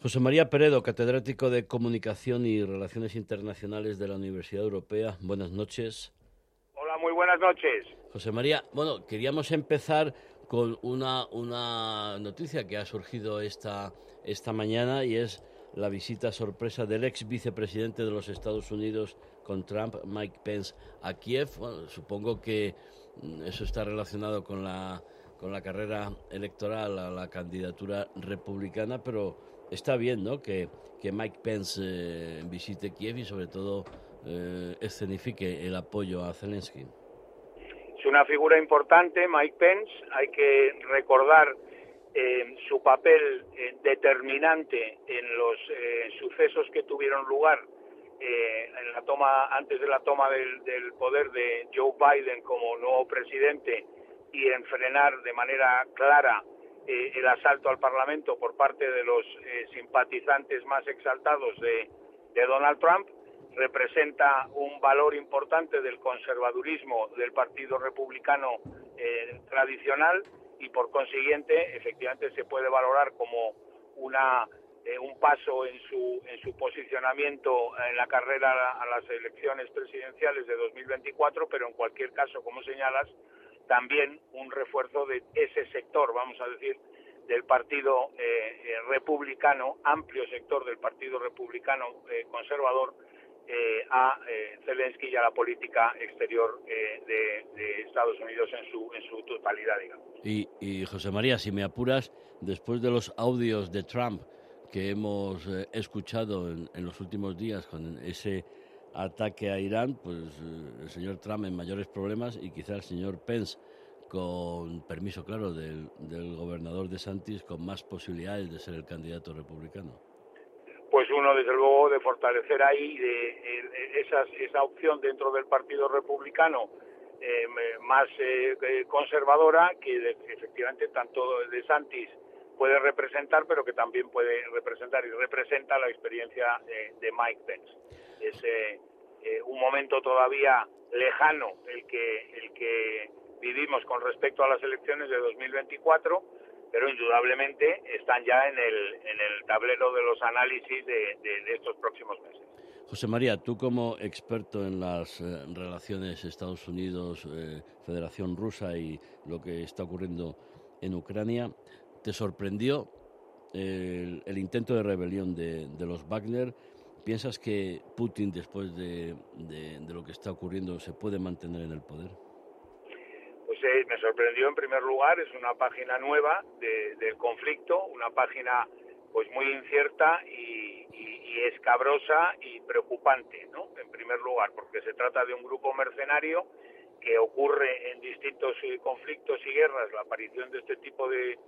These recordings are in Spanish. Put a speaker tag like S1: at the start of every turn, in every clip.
S1: José María Peredo, catedrático de Comunicación y Relaciones Internacionales de la Universidad Europea. Buenas noches.
S2: Hola, muy buenas noches.
S1: José María, bueno, queríamos empezar con una, una noticia que ha surgido esta, esta mañana y es la visita sorpresa del ex vicepresidente de los Estados Unidos con Trump, Mike Pence, a Kiev. supongo que mm, eso está relacionado con la, con la carrera electoral a la candidatura republicana, pero está bien ¿no? que, que Mike Pence eh, visite Kiev y sobre todo eh, escenifique el apoyo a Zelensky.
S2: Es una figura importante, Mike Pence. Hay que recordar eh, su papel determinante en los sucesos que tuvieron lugar en la toma antes de la toma del, del, poder de Joe Biden como nuevo presidente y en frenar de manera clara eh, el asalto al Parlamento por parte de los eh, simpatizantes más exaltados de, Donald Trump representa un valor importante del conservadurismo del Partido Republicano eh, tradicional y por consiguiente efectivamente se puede valorar como una un paso en su en su posicionamiento en la carrera a las elecciones presidenciales de 2024 pero en cualquier caso como señalas también un refuerzo de ese sector, vamos a decir, del Partido eh, eh, Republicano, amplio sector del Partido Republicano eh, conservador, a Zelensky y a la política exterior de, Estados Unidos en su, en su totalidad, digamos.
S1: Y, José María, si me apuras, después de los audios de Trump que hemos escuchado en, en los últimos días con ese ataque a Irán, pues eh, el señor Trump en mayores problemas y quizá el señor Pence, con permiso claro del, gobernador de Santis, con más posibilidades de ser el candidato republicano.
S2: Pues uno, desde luego, de fortalecer ahí de, esa opción dentro del Partido Republicano eh, más eh, conservadora, que efectivamente tanto de Santis puede representar, pero que también puede representar y representa la experiencia de Mike Pence. Es eh, un momento todavía lejano el que, el que vivimos con respecto a las elecciones de 2024, pero indudablemente están ya en el, en el tablero de los análisis de, estos próximos meses.
S1: José María, tú como experto en las eh, relaciones Estados Unidos, eh, Federación Rusa y lo que está ocurriendo en Ucrania, ¿te sorprendió el, intento de rebelión de, de los Wagner? ¿Piensas que Putin, después de, lo que está ocurriendo, se puede mantener en el poder?
S2: Pues eh, me sorprendió en primer lugar, es una página nueva del conflicto, una página pues muy incierta y, escabrosa y preocupante, ¿no? En primer lugar, porque se trata de un grupo mercenario que ocurre en distintos eh, conflictos y guerras la aparición de este tipo de,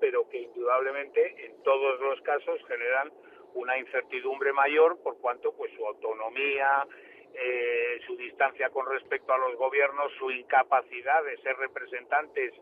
S2: pero que indudablemente en todos los casos generan una incertidumbre mayor por cuanto pues su autonomía, eh, su distancia con respecto a los gobiernos, su incapacidad de ser representantes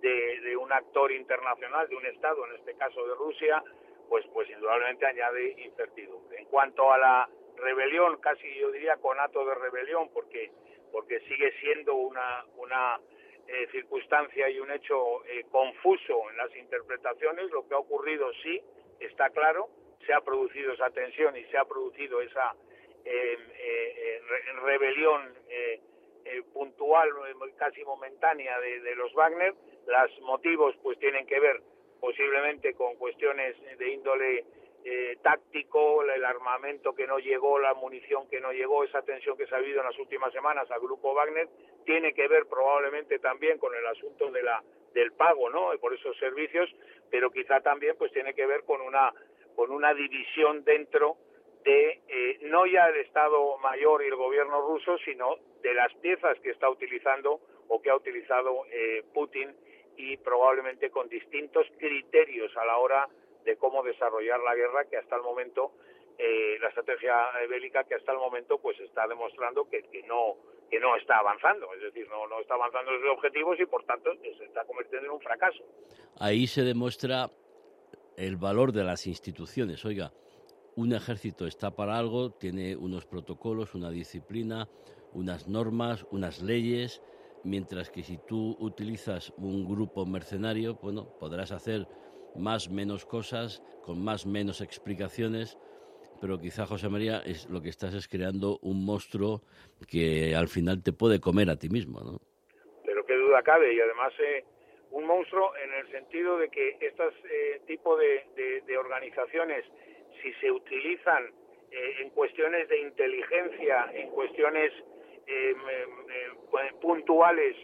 S2: de, un actor internacional, de un Estado, en este caso de Rusia, pues, pues indudablemente añade incertidumbre. En cuanto a la rebelión, casi yo diría conato de rebelión, porque, porque sigue siendo una, una eh, circunstancia y un hecho eh, confuso en las interpretaciones, lo que ha ocurrido sí está claro, se ha producido esa tensión y se ha producido esa eh, eh, rebelión eh, puntual, casi momentánea de, los Wagner. Los motivos pues tienen que ver posiblemente con cuestiones de índole táctico, el armamento que no llegó, la munición que no llegó, esa tensión que se ha habido en las últimas semanas al grupo Wagner, tiene que ver probablemente también con el asunto de la del pago, ¿no? Por esos servicios, pero quizá también pues tiene que ver con una con una división dentro de eh, no ya el Estado Mayor y el gobierno ruso, sino de las piezas que está utilizando o que ha utilizado eh, Putin y probablemente con distintos criterios a la hora de cómo desarrollar la guerra que hasta el momento eh, la estrategia bélica que hasta el momento pues está demostrando que, que no que no está avanzando, es decir, no, no está avanzando sus objetivos y por tanto se está convirtiendo en un fracaso.
S1: Ahí se demuestra el valor de las instituciones. Oiga, un ejército está para algo, tiene unos protocolos, una disciplina, unas normas, unas leyes, mientras que si tú utilizas un grupo mercenario, bueno, podrás hacer más menos cosas, con más menos explicaciones, pero quizá José María es lo que estás es creando un monstruo que al final te puede comer a ti mismo, ¿no?
S2: Pero qué duda cabe y además eh, un monstruo en el sentido de que este tipo de, organizaciones, si se utilizan eh, en cuestiones de inteligencia, en cuestiones eh, puntuales,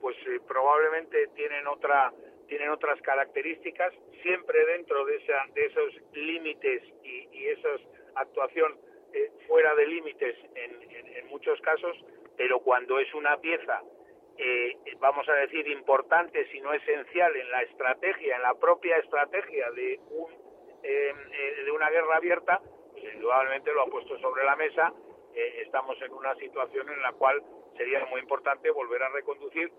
S2: pues probablemente tienen otra tienen otras características, siempre dentro de, esa, de esos límites y, y esa actuación fuera de límites en, en, muchos casos, pero cuando es una pieza eh, vamos a decir, importante, si no esencial, en la estrategia, en la propia estrategia de, un, em, eh, de una guerra abierta, pues indudablemente lo ha puesto sobre la mesa. Eh, estamos en una situación en la cual sería muy importante volver a reconducir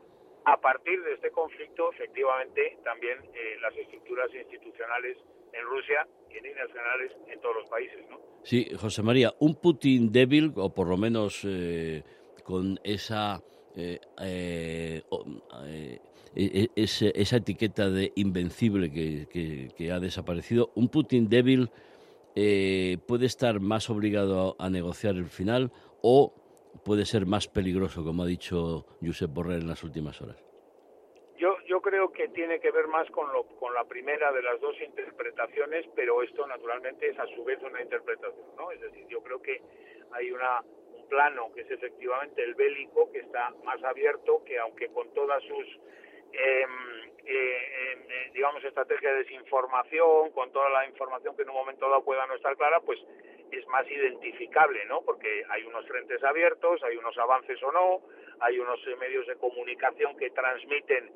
S2: a partir de este conflicto, efectivamente, también las estructuras institucionales en Rusia y en generales en todos los países, ¿no?
S1: Sí, José María, un Putin débil, o por lo menos con esa eh, eh, eh, e, e, esa etiqueta de invencible que, ha desaparecido, un Putin débil puede estar más obligado a, negociar el final o puede ser más peligroso, como ha dicho Josep Borrell en las últimas horas.
S2: Yo, yo creo que tiene que ver más con, lo, con la primera de las dos interpretaciones, pero esto naturalmente es a su vez una interpretación, ¿no? Es decir, yo creo que hay una plano, que es efectivamente el bélico, que está más abierto, que aunque con todas sus, eh, em, eh, digamos, estrategias de desinformación, con toda la información que en un momento dado pueda no estar clara, pues es más identificable, ¿no? Porque hay unos frentes abiertos, hay unos avances o no, hay unos eh, medios de comunicación que transmiten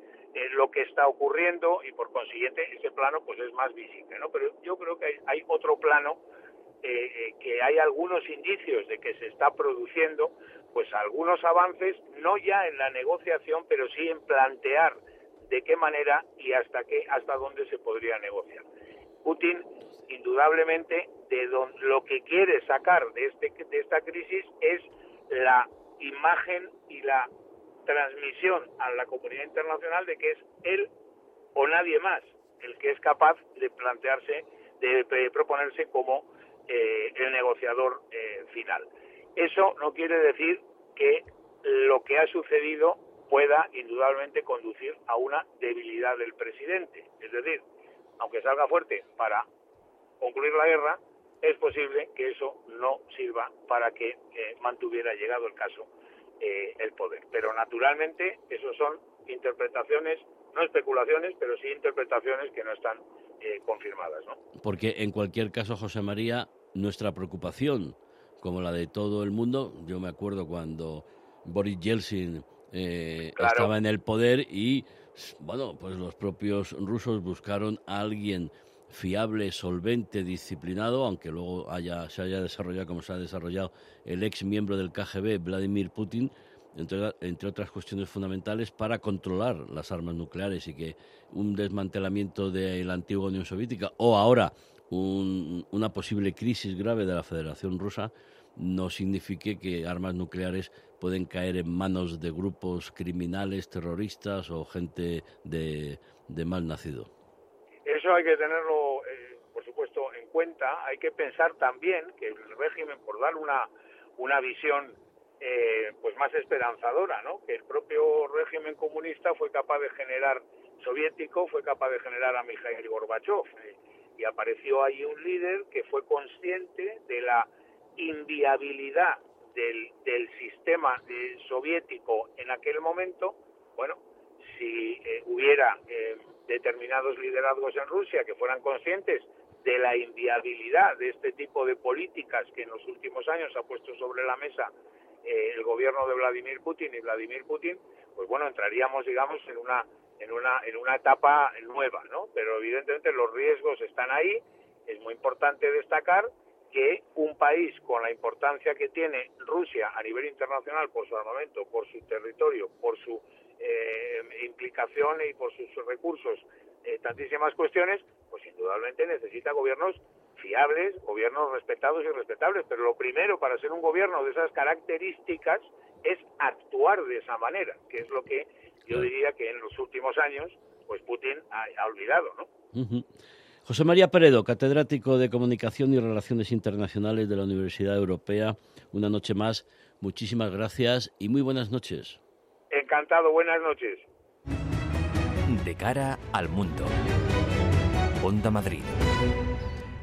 S2: lo que está ocurriendo y por consiguiente ese plano pues es más visible, ¿no? Pero yo creo que hay otro plano eh, eh, que hay algunos indicios de que se está produciendo pues algunos avances, no ya en la negociación, pero sí en plantear de qué manera y hasta qué, hasta dónde se podría negociar. Putin, indudablemente, de lo que quiere sacar de, este, de esta crisis es la imagen y la transmisión a la comunidad internacional de que es él o nadie más el que es capaz de plantearse, de proponerse como eh, el negociador eh, final. Eso no quiere decir que lo que ha sucedido pueda indudablemente conducir a una debilidad del presidente. Es decir, aunque salga fuerte para concluir la guerra, es posible que eso no sirva para que eh, mantuviera llegado el caso el poder. Pero naturalmente, eso son interpretaciones, no especulaciones, pero sí interpretaciones que no están confirmadas. ¿no?
S1: Porque en cualquier caso, José María, nuestra preocupación, como la de todo el mundo. Yo me acuerdo cuando Boris Yeltsin eh, estaba en el poder y, bueno, pues los propios rusos buscaron a alguien fiable, solvente, disciplinado, aunque luego haya, se haya desarrollado como se ha desarrollado el ex miembro del KGB, Vladimir Putin, entre, entre, otras cuestiones fundamentales, para controlar las armas nucleares y que un desmantelamiento de la antigua Unión Soviética o ahora una posible crisis grave de la Federación Rusa no signifique que armas nucleares pueden caer en manos de grupos criminales, terroristas o gente de, mal nacido.
S2: Eso hay que tenerlo, eh, por supuesto, en cuenta. Hay que pensar también que el régimen, por dar una, una visión eh, pues más esperanzadora, ¿no? que el propio régimen comunista fue capaz de generar, soviético, fue capaz de generar a Mikhail Gorbachev. Eh, y apareció ahí un líder que fue consciente de la inviabilidad del, del sistema eh, soviético en aquel momento, bueno, si eh, hubiera eh, determinados liderazgos en Rusia que fueran conscientes de la inviabilidad de este tipo de políticas que en los últimos años ha puesto sobre la mesa el gobierno de Vladimir Putin y Vladimir Putin, pues bueno, entraríamos, digamos, en una en una, en una etapa nueva, ¿no? Pero evidentemente los riesgos están ahí. Es muy importante destacar que un país con la importancia que tiene Rusia a nivel internacional por su armamento, por su territorio, por su eh, implicación y por sus recursos, eh, tantísimas cuestiones, pues indudablemente necesita gobiernos fiables, gobiernos respetados y respetables. Pero lo primero para ser un gobierno de esas características es actuar de esa manera, que es lo que yo diría que en los últimos años pues Putin ha, olvidado, ¿no?
S1: José María Peredo, catedrático de Comunicación y Relaciones Internacionales de la Universidad Europea, una noche más, muchísimas gracias y muy buenas noches.
S2: Encantado, buenas noches.
S3: De cara al mundo. Onda Madrid.